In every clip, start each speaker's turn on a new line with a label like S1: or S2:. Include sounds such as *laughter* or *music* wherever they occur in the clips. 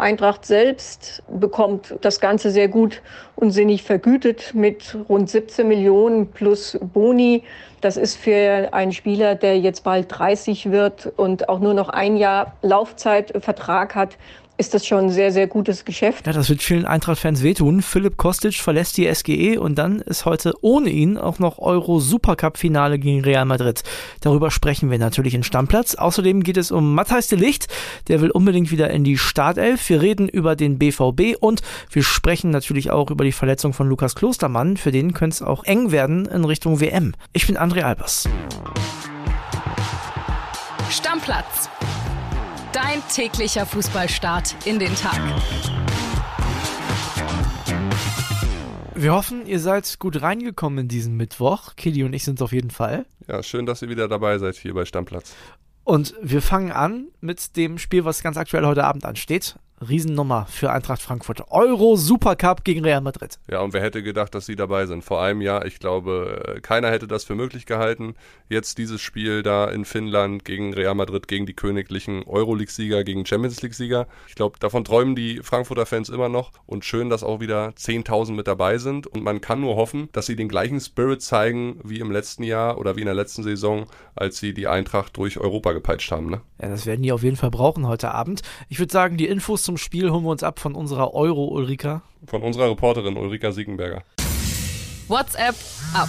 S1: Eintracht selbst bekommt das Ganze sehr gut und sinnig vergütet mit rund 17 Millionen plus Boni. Das ist für einen Spieler, der jetzt bald 30 wird und auch nur noch ein Jahr Laufzeitvertrag hat, ist das schon ein sehr, sehr gutes Geschäft.
S2: Ja, das wird vielen Eintracht-Fans wehtun. Philipp Kostic verlässt die SGE und dann ist heute ohne ihn auch noch Euro-Supercup-Finale gegen Real Madrid. Darüber sprechen wir natürlich in Stammplatz. Außerdem geht es um Matthijs de Licht. Der will unbedingt wieder in die Startelf. Wir reden über den BVB und wir sprechen natürlich auch über die Verletzung von Lukas Klostermann. Für den könnte es auch eng werden in Richtung WM. Ich bin André Albers.
S3: Stammplatz Dein täglicher Fußballstart in den Tag.
S2: Wir hoffen, ihr seid gut reingekommen in diesen Mittwoch. Kili und ich sind es auf jeden Fall.
S4: Ja, schön, dass ihr wieder dabei seid hier bei Stammplatz.
S2: Und wir fangen an mit dem Spiel, was ganz aktuell heute Abend ansteht. Riesennummer für Eintracht Frankfurt. Euro Supercup gegen Real Madrid.
S4: Ja, und wer hätte gedacht, dass sie dabei sind? Vor einem Jahr, ich glaube, äh, keiner hätte das für möglich gehalten. Jetzt dieses Spiel da in Finnland gegen Real Madrid, gegen die königlichen Euroleague-Sieger, gegen Champions League-Sieger. Ich glaube, davon träumen die Frankfurter Fans immer noch. Und schön, dass auch wieder 10.000 mit dabei sind. Und man kann nur hoffen, dass sie den gleichen Spirit zeigen wie im letzten Jahr oder wie in der letzten Saison, als sie die Eintracht durch Europa gepeitscht haben. Ne?
S2: Ja, das werden die auf jeden Fall brauchen heute Abend. Ich würde sagen, die Infos zum Spiel holen wir uns ab von unserer Euro-Ulrika.
S4: Von unserer Reporterin Ulrika Siegenberger.
S3: WhatsApp ab.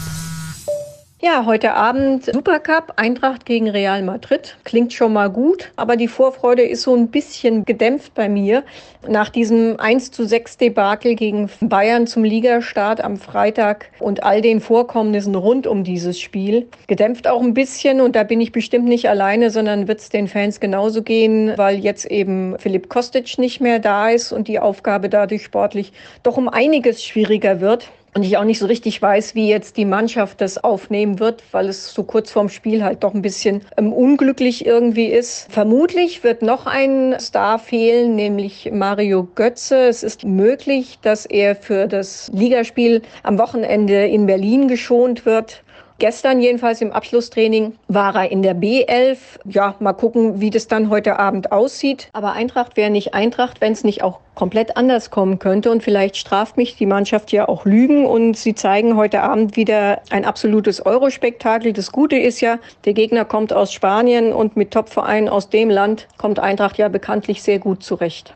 S1: Ja, heute Abend Supercup, Eintracht gegen Real Madrid. Klingt schon mal gut, aber die Vorfreude ist so ein bisschen gedämpft bei mir. Nach diesem 1 zu 6 Debakel gegen Bayern zum Ligastart am Freitag und all den Vorkommnissen rund um dieses Spiel. Gedämpft auch ein bisschen und da bin ich bestimmt nicht alleine, sondern wird es den Fans genauso gehen, weil jetzt eben Philipp Kostic nicht mehr da ist und die Aufgabe dadurch sportlich doch um einiges schwieriger wird und ich auch nicht so richtig weiß, wie jetzt die Mannschaft das aufnehmen wird, weil es so kurz vorm Spiel halt doch ein bisschen ähm, unglücklich irgendwie ist. Vermutlich wird noch ein Star fehlen, nämlich Mario Götze. Es ist möglich, dass er für das Ligaspiel am Wochenende in Berlin geschont wird. Gestern jedenfalls im Abschlusstraining war er in der B11. Ja, mal gucken, wie das dann heute Abend aussieht. Aber Eintracht wäre nicht Eintracht, wenn es nicht auch komplett anders kommen könnte. Und vielleicht straft mich die Mannschaft ja auch Lügen. Und sie zeigen heute Abend wieder ein absolutes Eurospektakel. Das Gute ist ja, der Gegner kommt aus Spanien und mit Topvereinen aus dem Land kommt Eintracht ja bekanntlich sehr gut zurecht.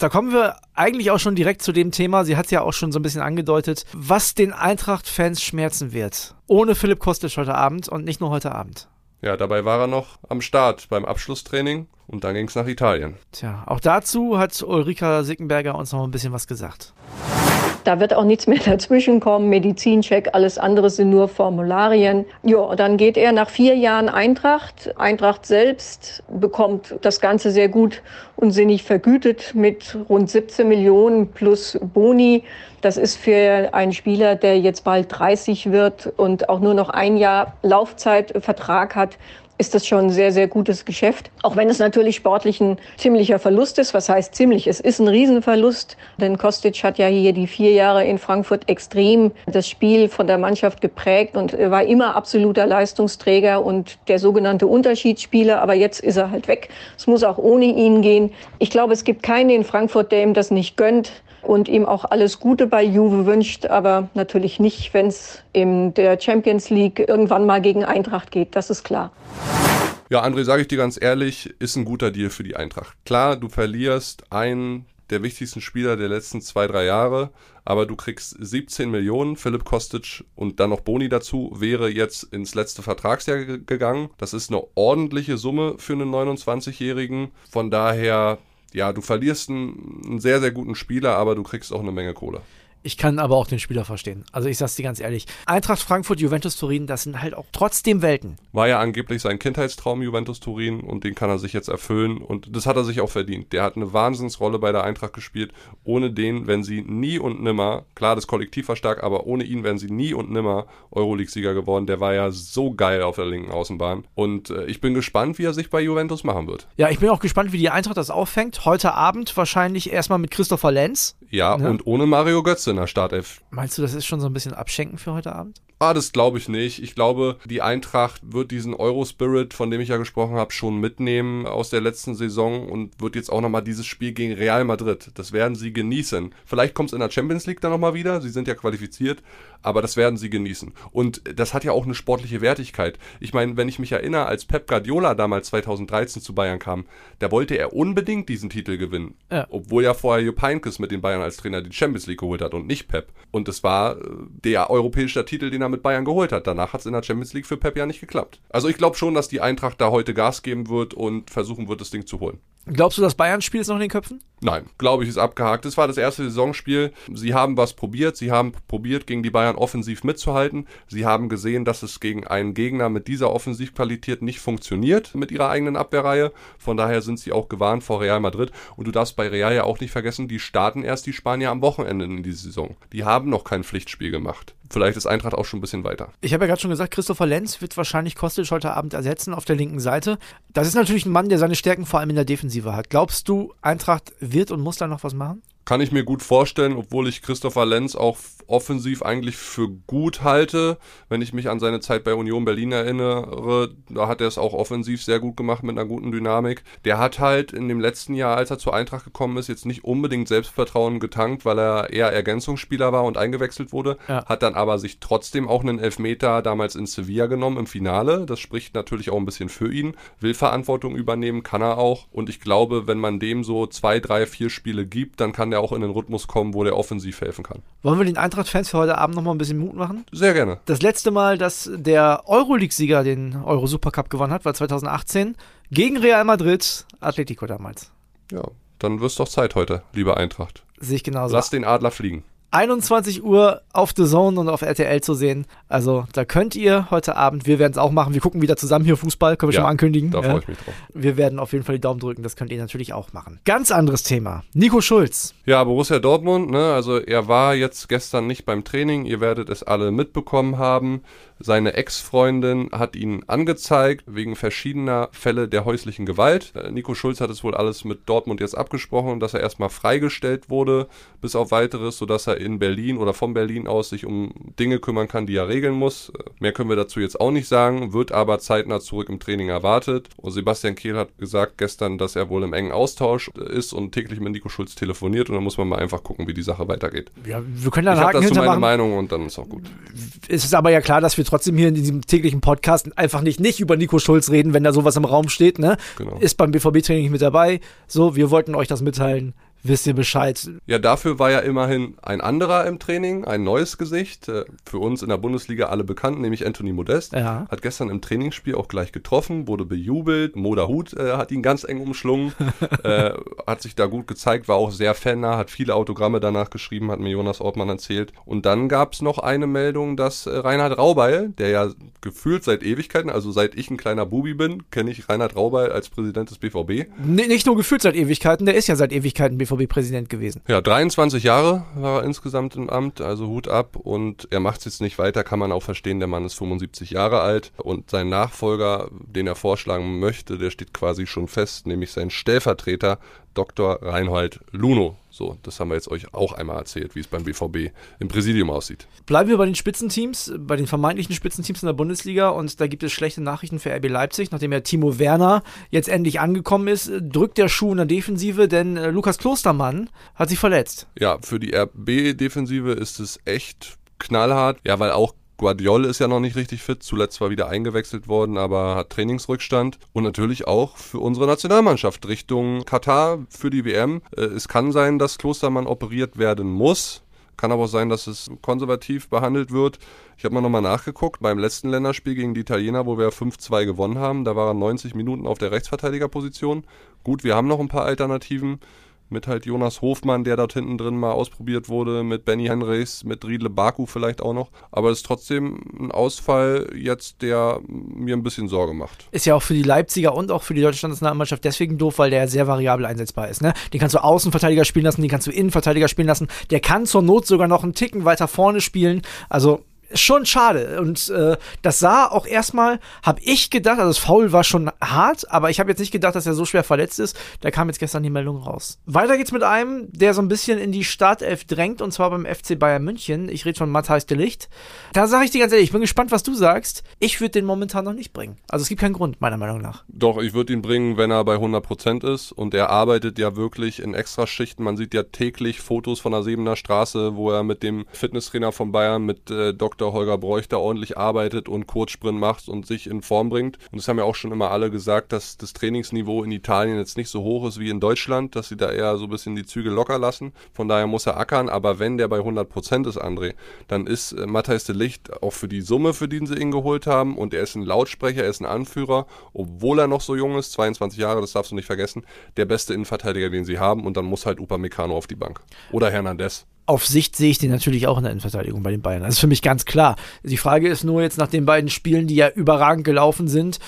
S2: Da kommen wir eigentlich auch schon direkt zu dem Thema. Sie hat es ja auch schon so ein bisschen angedeutet, was den Eintracht-Fans schmerzen wird. Ohne Philipp Kostic heute Abend und nicht nur heute Abend.
S4: Ja, dabei war er noch am Start beim Abschlusstraining und dann ging es nach Italien.
S2: Tja, auch dazu hat Ulrika Sickenberger uns noch ein bisschen was gesagt.
S1: Da wird auch nichts mehr *laughs* dazwischen kommen. Medizincheck, alles andere sind nur Formularien. Ja, dann geht er nach vier Jahren Eintracht. Eintracht selbst bekommt das Ganze sehr gut und sinnig vergütet mit rund 17 Millionen plus Boni. Das ist für einen Spieler, der jetzt bald 30 wird und auch nur noch ein Jahr Laufzeitvertrag hat, ist das schon ein sehr, sehr gutes Geschäft. Auch wenn es natürlich sportlich ein ziemlicher Verlust ist. Was heißt ziemlich? Es ist ein Riesenverlust, denn Kostic hat ja hier die vier Jahre in Frankfurt extrem das Spiel von der Mannschaft geprägt und war immer absoluter Leistungsträger und der sogenannte Unterschiedsspieler. Aber jetzt ist er halt weg. Es muss auch ohne ihn gehen. Ich glaube, es gibt keinen in Frankfurt, der ihm das nicht gönnt und ihm auch alles Gute bei Juve wünscht, aber natürlich nicht, wenn es in der Champions League irgendwann mal gegen Eintracht geht, das ist klar.
S4: Ja, André, sage ich dir ganz ehrlich, ist ein guter Deal für die Eintracht. Klar, du verlierst einen der wichtigsten Spieler der letzten zwei, drei Jahre, aber du kriegst 17 Millionen. Philipp Kostic und dann noch Boni dazu wäre jetzt ins letzte Vertragsjahr gegangen. Das ist eine ordentliche Summe für einen 29-Jährigen. Von daher ja, du verlierst einen, einen sehr, sehr guten Spieler, aber du kriegst auch eine Menge Kohle.
S2: Ich kann aber auch den Spieler verstehen. Also ich sag's dir ganz ehrlich. Eintracht Frankfurt, Juventus Turin, das sind halt auch trotzdem Welten.
S4: War ja angeblich sein Kindheitstraum Juventus Turin und den kann er sich jetzt erfüllen und das hat er sich auch verdient. Der hat eine Wahnsinnsrolle bei der Eintracht gespielt. Ohne den, wenn sie nie und nimmer, klar, das Kollektiv war stark, aber ohne ihn wären sie nie und nimmer Euroleague-Sieger geworden. Der war ja so geil auf der linken Außenbahn und äh, ich bin gespannt, wie er sich bei Juventus machen wird.
S2: Ja, ich bin auch gespannt, wie die Eintracht das auffängt. Heute Abend wahrscheinlich erstmal mit Christopher Lenz.
S4: Ja, ja. und ohne Mario Götze in der Startelf.
S2: Meinst du, das ist schon so ein bisschen Abschenken für heute Abend?
S4: Ah, das glaube ich nicht. Ich glaube, die Eintracht wird diesen Euro-Spirit, von dem ich ja gesprochen habe, schon mitnehmen aus der letzten Saison und wird jetzt auch nochmal dieses Spiel gegen Real Madrid. Das werden sie genießen. Vielleicht kommt es in der Champions League dann nochmal wieder. Sie sind ja qualifiziert, aber das werden sie genießen. Und das hat ja auch eine sportliche Wertigkeit. Ich meine, wenn ich mich erinnere, als Pep Guardiola damals 2013 zu Bayern kam, da wollte er unbedingt diesen Titel gewinnen. Ja. Obwohl ja vorher Jupp Heynckes mit den Bayern als Trainer die Champions League geholt hat und nicht Pep. Und das war äh, der europäische Titel, den er mit Bayern geholt hat. Danach hat es in der Champions League für Pep ja nicht geklappt. Also ich glaube schon, dass die Eintracht da heute Gas geben wird und versuchen wird, das Ding zu holen.
S2: Glaubst du, das Bayern-Spiel ist noch in den Köpfen?
S4: Nein, glaube ich, ist abgehakt. Das war das erste Saisonspiel. Sie haben was probiert. Sie haben probiert, gegen die Bayern offensiv mitzuhalten. Sie haben gesehen, dass es gegen einen Gegner mit dieser Offensivqualität nicht funktioniert mit ihrer eigenen Abwehrreihe. Von daher sind sie auch gewarnt vor Real Madrid. Und du darfst bei Real ja auch nicht vergessen, die starten erst die Spanier am Wochenende in die Saison. Die haben noch kein Pflichtspiel gemacht vielleicht ist Eintracht auch schon ein bisschen weiter.
S2: Ich habe ja gerade schon gesagt, Christopher Lenz wird wahrscheinlich Kostic heute Abend ersetzen auf der linken Seite. Das ist natürlich ein Mann, der seine Stärken vor allem in der Defensive hat. Glaubst du, Eintracht wird und muss da noch was machen?
S4: Kann ich mir gut vorstellen, obwohl ich Christopher Lenz auch offensiv eigentlich für gut halte. Wenn ich mich an seine Zeit bei Union Berlin erinnere, da hat er es auch offensiv sehr gut gemacht mit einer guten Dynamik. Der hat halt in dem letzten Jahr, als er zur Eintracht gekommen ist, jetzt nicht unbedingt Selbstvertrauen getankt, weil er eher Ergänzungsspieler war und eingewechselt wurde. Ja. Hat dann aber sich trotzdem auch einen Elfmeter damals in Sevilla genommen im Finale. Das spricht natürlich auch ein bisschen für ihn. Will Verantwortung übernehmen, kann er auch. Und ich glaube, wenn man dem so zwei, drei, vier Spiele gibt, dann kann der auch in den Rhythmus kommen, wo der offensiv helfen kann.
S2: Wollen wir den Eintracht-Fans für heute Abend nochmal ein bisschen Mut machen?
S4: Sehr gerne.
S2: Das letzte Mal, dass der Euroleague-Sieger den Euro-Supercup gewonnen hat, war 2018 gegen Real Madrid, Atletico damals.
S4: Ja, dann wirst doch Zeit heute, lieber Eintracht.
S2: Sehe ich genauso.
S4: Lass den Adler fliegen.
S2: 21 Uhr auf The Zone und auf RTL zu sehen. Also da könnt ihr heute Abend, wir werden es auch machen, wir gucken wieder zusammen hier Fußball, können wir ja, schon mal ankündigen.
S4: Da freue ich mich drauf.
S2: Wir werden auf jeden Fall die Daumen drücken, das könnt ihr natürlich auch machen. Ganz anderes Thema. Nico Schulz.
S4: Ja, Borussia Dortmund, ne? also er war jetzt gestern nicht beim Training, ihr werdet es alle mitbekommen haben. Seine Ex-Freundin hat ihn angezeigt wegen verschiedener Fälle der häuslichen Gewalt. Äh, Nico Schulz hat es wohl alles mit Dortmund jetzt abgesprochen, dass er erstmal freigestellt wurde, bis auf weiteres, sodass er in Berlin oder von Berlin aus sich um Dinge kümmern kann, die er regeln muss. Äh, mehr können wir dazu jetzt auch nicht sagen, wird aber zeitnah zurück im Training erwartet. Und Sebastian Kehl hat gesagt gestern, dass er wohl im engen Austausch äh, ist und täglich mit Nico Schulz telefoniert und dann muss man mal einfach gucken, wie die Sache weitergeht.
S2: Ja, wir können da
S4: ich habe dazu meine Meinung und dann ist auch gut.
S2: Es ist aber ja klar, dass wir trotzdem hier in diesem täglichen Podcast einfach nicht, nicht über Nico Schulz reden, wenn da sowas im Raum steht. Ne? Genau. Ist beim BVB-Training mit dabei. So, wir wollten euch das mitteilen wisst ihr Bescheid.
S4: Ja, dafür war ja immerhin ein anderer im Training, ein neues Gesicht. Äh, für uns in der Bundesliga alle bekannt, nämlich Anthony Modest. Ja. Hat gestern im Trainingsspiel auch gleich getroffen, wurde bejubelt. Moda Hut äh, hat ihn ganz eng umschlungen, *laughs* äh, hat sich da gut gezeigt, war auch sehr fannah, hat viele Autogramme danach geschrieben, hat mir Jonas Ortmann erzählt. Und dann gab es noch eine Meldung, dass äh, Reinhard Raubeil, der ja gefühlt seit Ewigkeiten, also seit ich ein kleiner Bubi bin, kenne ich Reinhard Raubeil als Präsident des BVB.
S2: Nee, nicht nur gefühlt seit Ewigkeiten, der ist ja seit Ewigkeiten BVB BVB-Präsident gewesen.
S4: Ja, 23 Jahre war er insgesamt im Amt, also Hut ab. Und er macht es jetzt nicht weiter, kann man auch verstehen. Der Mann ist 75 Jahre alt und sein Nachfolger, den er vorschlagen möchte, der steht quasi schon fest, nämlich sein Stellvertreter Dr. Reinhold Luno. So, das haben wir jetzt euch auch einmal erzählt, wie es beim BVB im Präsidium aussieht.
S2: Bleiben wir bei den Spitzenteams, bei den vermeintlichen Spitzenteams in der Bundesliga und da gibt es schlechte Nachrichten für RB Leipzig, nachdem ja Timo Werner jetzt endlich angekommen ist, drückt der Schuh in der Defensive, denn äh, Lukas Klostermann hat sich verletzt.
S4: Ja, für die RB-Defensive ist es echt knallhart. Ja, weil auch Guardiol ist ja noch nicht richtig fit, zuletzt zwar wieder eingewechselt worden, aber hat Trainingsrückstand. Und natürlich auch für unsere Nationalmannschaft Richtung Katar für die WM. Äh, es kann sein, dass Klostermann operiert werden muss. Kann aber auch sein, dass es konservativ behandelt wird. Ich habe mal nochmal nachgeguckt. Beim letzten Länderspiel gegen die Italiener, wo wir 5-2 gewonnen haben, da waren 90 Minuten auf der Rechtsverteidigerposition. Gut, wir haben noch ein paar Alternativen mit halt Jonas Hofmann, der dort hinten drin mal ausprobiert wurde, mit Benny Henrys, mit Riedle Baku vielleicht auch noch. Aber es ist trotzdem ein Ausfall jetzt, der mir ein bisschen Sorge macht.
S2: Ist ja auch für die Leipziger und auch für die deutsche Nationalmannschaft deswegen doof, weil der sehr variabel einsetzbar ist. Ne? Den kannst du Außenverteidiger spielen lassen, den kannst du Innenverteidiger spielen lassen. Der kann zur Not sogar noch einen Ticken weiter vorne spielen. Also schon schade. Und äh, das sah auch erstmal, habe ich gedacht, also das Foul war schon hart, aber ich habe jetzt nicht gedacht, dass er so schwer verletzt ist. Da kam jetzt gestern die Meldung raus. Weiter geht's mit einem, der so ein bisschen in die Startelf drängt, und zwar beim FC Bayern München. Ich rede von Matthijs de Licht. Da sage ich dir ganz ehrlich, ich bin gespannt, was du sagst. Ich würde den momentan noch nicht bringen. Also es gibt keinen Grund, meiner Meinung nach.
S4: Doch, ich würde ihn bringen, wenn er bei 100% ist. Und er arbeitet ja wirklich in Extraschichten. Man sieht ja täglich Fotos von der Siebener Straße, wo er mit dem Fitnesstrainer von Bayern, mit äh, Dr. Holger Bräuchter, ordentlich arbeitet und Kurzsprint macht und sich in Form bringt. Und das haben ja auch schon immer alle gesagt, dass das Trainingsniveau in Italien jetzt nicht so hoch ist wie in Deutschland, dass sie da eher so ein bisschen die Züge locker lassen. Von daher muss er ackern. Aber wenn der bei 100% ist, André, dann ist äh, Matthijs de Licht auch für die Summe, für die sie ihn geholt haben. Und er ist ein Lautsprecher, er ist ein Anführer, obwohl er noch so jung ist, 22 Jahre, das darfst du nicht vergessen, der beste Innenverteidiger, den sie haben. Und dann muss halt Upamecano auf die Bank. Oder Hernandez
S2: auf Sicht sehe ich den natürlich auch in der Innenverteidigung bei den Bayern. Das ist für mich ganz klar. Die Frage ist nur jetzt nach den beiden Spielen, die ja überragend gelaufen sind,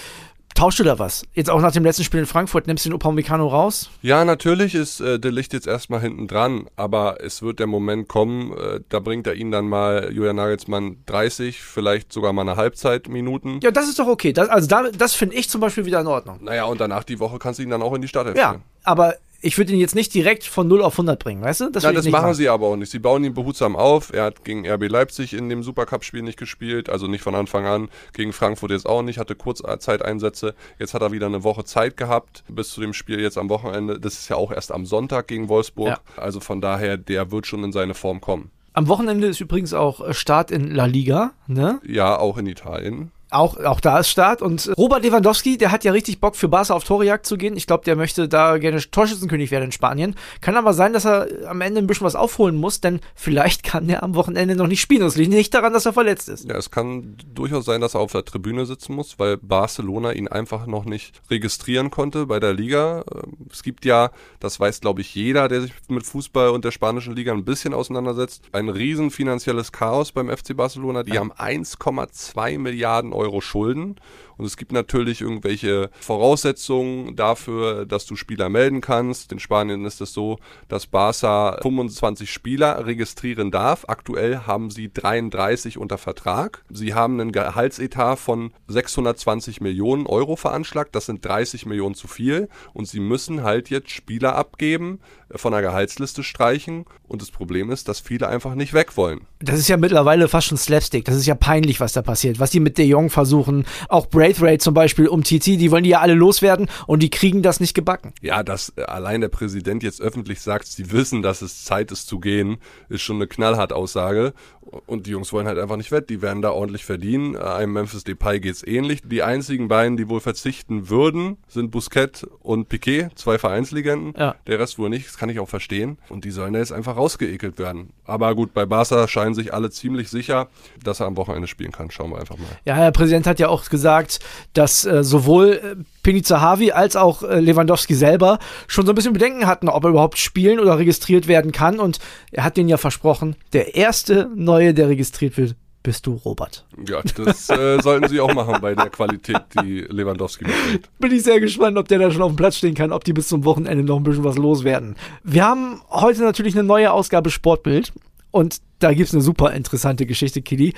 S2: Tauschst du da was? Jetzt auch nach dem letzten Spiel in Frankfurt, nimmst du den Upamecano raus?
S4: Ja, natürlich ist äh, der Licht jetzt erstmal hinten dran, aber es wird der Moment kommen, äh, da bringt er ihn dann mal, Julian Nagelsmann, 30, vielleicht sogar mal eine Halbzeit Minuten.
S2: Ja, das ist doch okay. Das, also da, das finde ich zum Beispiel wieder in Ordnung.
S4: Naja, und danach die Woche kannst du ihn dann auch in die Startelf
S2: Ja, aber ich würde ihn jetzt nicht direkt von 0 auf 100 bringen, weißt du?
S4: Das, Nein, das machen, machen, sie aber auch nicht. Sie bauen ihn behutsam auf. Er hat gegen RB Leipzig in dem Supercup-Spiel nicht gespielt, also nicht von Anfang an. Gegen Frankfurt jetzt auch nicht, hatte Kurzzeiteinsätze. Jetzt hat er wieder eine Woche Zeit gehabt bis zu dem Spiel jetzt am Wochenende. Das ist ja auch erst am Sonntag gegen Wolfsburg. Ja. Also von daher, der wird schon in seine Form kommen.
S2: Am Wochenende ist übrigens auch Start in La Liga, ne?
S4: Ja, auch in Italien.
S2: Auch, auch da ist Start. Und Robert Lewandowski, der hat ja richtig Bock für Barca auf Torejagd zu gehen. Ich glaube, der möchte da gerne Torschützenkönig werden in Spanien. Kann aber sein, dass er am Ende ein bisschen was aufholen muss, denn vielleicht kann er am Wochenende noch nicht spielen. Das liegt nicht daran, dass er verletzt ist.
S4: Ja, es kann durchaus sein, dass er auf der Tribüne sitzen muss, weil Barcelona ihn einfach noch nicht registrieren konnte bei der Liga. Es gibt ja, das weiß glaube ich jeder, der sich mit Fußball und der spanischen Liga ein bisschen auseinandersetzt, ein riesen finanzielles Chaos beim FC Barcelona. Die ja. haben 1,2 Milliarden Euro Euro Schulden. Und es gibt natürlich irgendwelche Voraussetzungen dafür, dass du Spieler melden kannst. In Spanien ist es so, dass Barca 25 Spieler registrieren darf. Aktuell haben sie 33 unter Vertrag. Sie haben einen Gehaltsetat von 620 Millionen Euro veranschlagt. Das sind 30 Millionen zu viel. Und sie müssen halt jetzt Spieler abgeben, von der Gehaltsliste streichen. Und das Problem ist, dass viele einfach nicht weg wollen.
S2: Das ist ja mittlerweile fast schon Slapstick. Das ist ja peinlich, was da passiert. Was die mit De Jong versuchen. Auch Braithwaite zum Beispiel um TT, die wollen die ja alle loswerden und die kriegen das nicht gebacken.
S4: Ja, dass äh, allein der Präsident jetzt öffentlich sagt, sie wissen, dass es Zeit ist zu gehen, ist schon eine knallhart Aussage. Und die Jungs wollen halt einfach nicht weg. Die werden da ordentlich verdienen. Einem Memphis Depay geht's ähnlich. Die einzigen beiden, die wohl verzichten würden, sind Busquets und Piquet, zwei Vereinslegenden. Ja. Der Rest wohl nicht. Das kann ich auch verstehen. Und die sollen da jetzt einfach rausgeekelt werden. Aber gut, bei Barca scheinen sich alle ziemlich sicher, dass er am Wochenende spielen kann. Schauen wir einfach mal.
S2: Ja, der Präsident hat ja auch gesagt, dass äh, sowohl äh, Piniza Havi als auch äh, Lewandowski selber schon so ein bisschen Bedenken hatten, ob er überhaupt spielen oder registriert werden kann. Und er hat denen ja versprochen, der erste Neue, der registriert wird, bist du Robert.
S4: Ja, das äh, *laughs* sollten sie auch machen bei der Qualität, die Lewandowski mitbringt.
S2: Bin ich sehr gespannt, ob der da schon auf dem Platz stehen kann, ob die bis zum Wochenende noch ein bisschen was loswerden. Wir haben heute natürlich eine neue Ausgabe Sportbild und da gibt es eine super interessante Geschichte, Kili.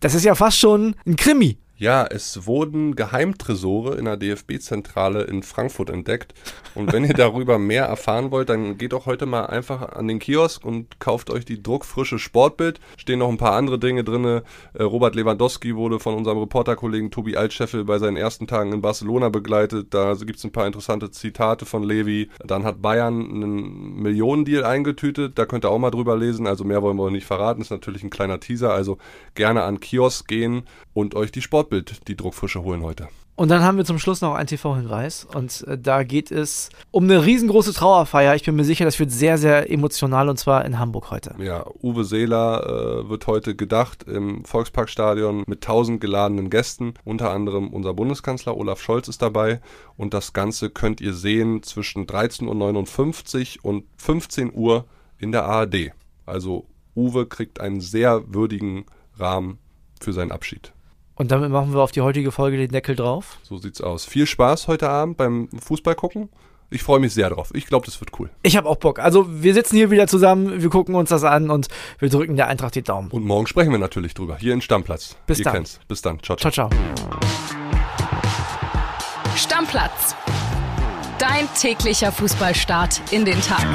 S2: Das ist ja fast schon ein Krimi.
S4: Ja, es wurden Geheimtresore in der DFB-Zentrale in Frankfurt entdeckt. Und wenn ihr darüber mehr erfahren wollt, dann geht doch heute mal einfach an den Kiosk und kauft euch die druckfrische Sportbild. Stehen noch ein paar andere Dinge drin. Äh, Robert Lewandowski wurde von unserem Reporterkollegen Tobi Altscheffel bei seinen ersten Tagen in Barcelona begleitet. Da gibt es ein paar interessante Zitate von Levi. Dann hat Bayern einen Millionendeal eingetütet. Da könnt ihr auch mal drüber lesen. Also mehr wollen wir nicht verraten. Ist natürlich ein kleiner Teaser. Also gerne an Kiosk gehen und euch die Sportbild Sportbild die Druckfrische holen heute.
S2: Und dann haben wir zum Schluss noch einen TV-Hinweis. Und äh, da geht es um eine riesengroße Trauerfeier. Ich bin mir sicher, das wird sehr, sehr emotional und zwar in Hamburg heute.
S4: Ja, Uwe Seeler äh, wird heute gedacht im Volksparkstadion mit tausend geladenen Gästen. Unter anderem unser Bundeskanzler Olaf Scholz ist dabei. Und das Ganze könnt ihr sehen zwischen 13.59 Uhr und 15 Uhr in der ARD. Also Uwe kriegt einen sehr würdigen Rahmen für seinen Abschied.
S2: Und damit machen wir auf die heutige Folge den Deckel drauf.
S4: So sieht's aus. Viel Spaß heute Abend beim Fußball gucken. Ich freue mich sehr drauf. Ich glaube, das wird cool.
S2: Ich habe auch Bock. Also wir sitzen hier wieder zusammen, wir gucken uns das an und wir drücken der Eintracht die Daumen.
S4: Und morgen sprechen wir natürlich drüber. Hier in Stammplatz.
S2: Bis
S4: Ihr
S2: dann.
S4: Kennt's. Bis dann. Ciao, ciao.
S2: Ciao, ciao.
S3: Stammplatz. Dein täglicher Fußballstart in den Tag.